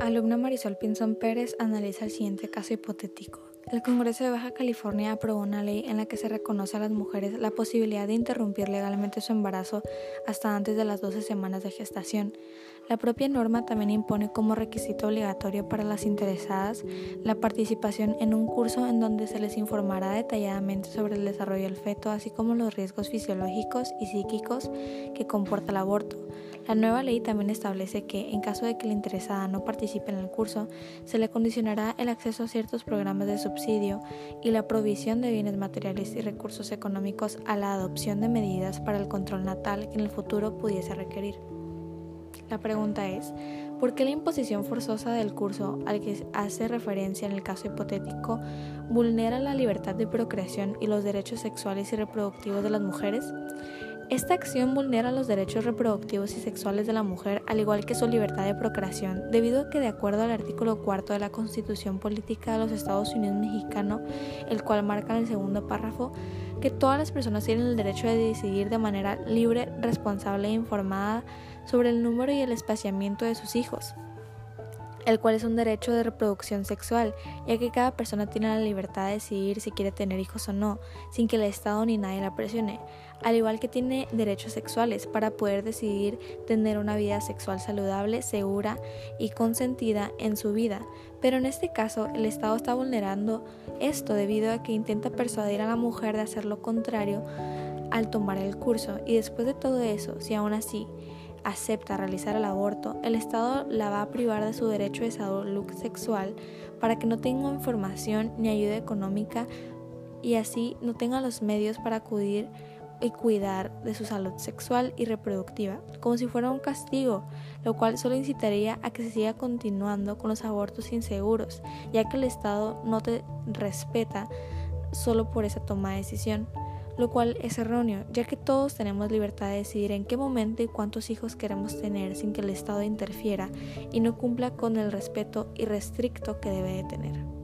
Alumna Marisol Pinzón Pérez analiza el siguiente caso hipotético. El Congreso de Baja California aprobó una ley en la que se reconoce a las mujeres la posibilidad de interrumpir legalmente su embarazo hasta antes de las 12 semanas de gestación. La propia norma también impone como requisito obligatorio para las interesadas la participación en un curso en donde se les informará detalladamente sobre el desarrollo del feto, así como los riesgos fisiológicos y psíquicos que comporta el aborto. La nueva ley también establece que, en caso de que la interesada no participe en el curso, se le condicionará el acceso a ciertos programas de subsidio y la provisión de bienes materiales y recursos económicos a la adopción de medidas para el control natal que en el futuro pudiese requerir. La pregunta es, ¿por qué la imposición forzosa del curso al que hace referencia en el caso hipotético vulnera la libertad de procreación y los derechos sexuales y reproductivos de las mujeres? Esta acción vulnera los derechos reproductivos y sexuales de la mujer, al igual que su libertad de procreación, debido a que, de acuerdo al artículo cuarto de la Constitución Política de los Estados Unidos Mexicano, el cual marca en el segundo párrafo, que todas las personas tienen el derecho de decidir de manera libre, responsable e informada sobre el número y el espaciamiento de sus hijos el cual es un derecho de reproducción sexual, ya que cada persona tiene la libertad de decidir si quiere tener hijos o no, sin que el Estado ni nadie la presione, al igual que tiene derechos sexuales para poder decidir tener una vida sexual saludable, segura y consentida en su vida. Pero en este caso, el Estado está vulnerando esto debido a que intenta persuadir a la mujer de hacer lo contrario al tomar el curso, y después de todo eso, si aún así acepta realizar el aborto, el Estado la va a privar de su derecho de salud sexual para que no tenga información ni ayuda económica y así no tenga los medios para acudir y cuidar de su salud sexual y reproductiva, como si fuera un castigo, lo cual solo incitaría a que se siga continuando con los abortos inseguros, ya que el Estado no te respeta solo por esa toma de decisión lo cual es erróneo, ya que todos tenemos libertad de decidir en qué momento y cuántos hijos queremos tener sin que el Estado interfiera y no cumpla con el respeto irrestricto que debe de tener.